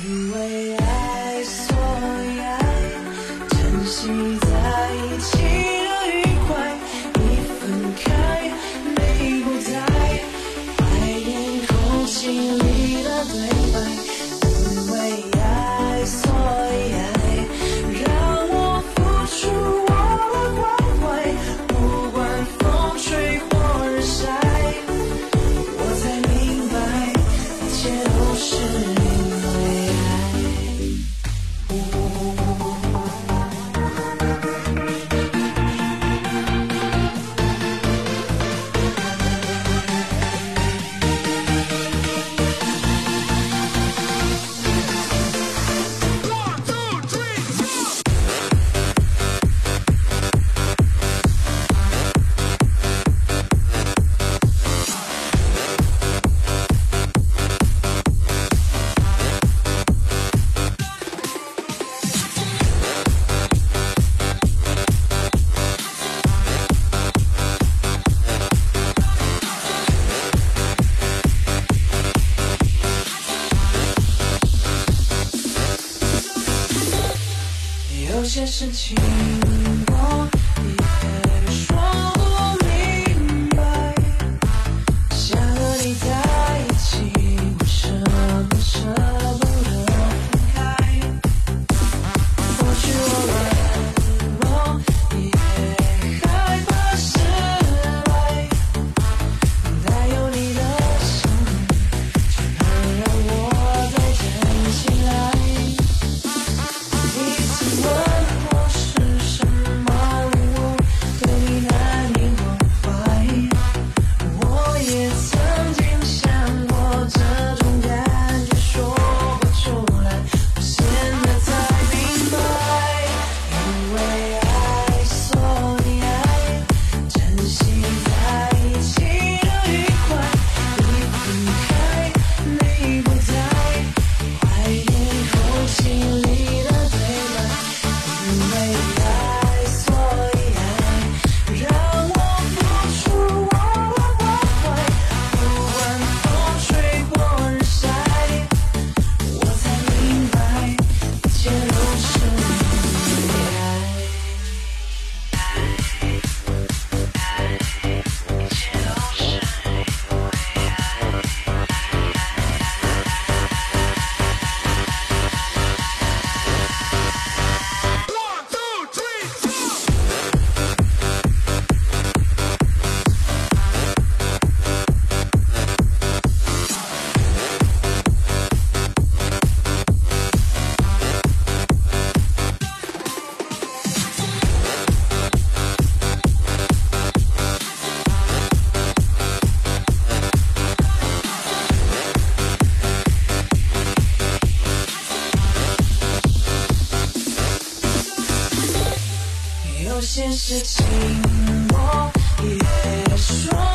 因为爱所以爱珍惜些事情我有些事情我别说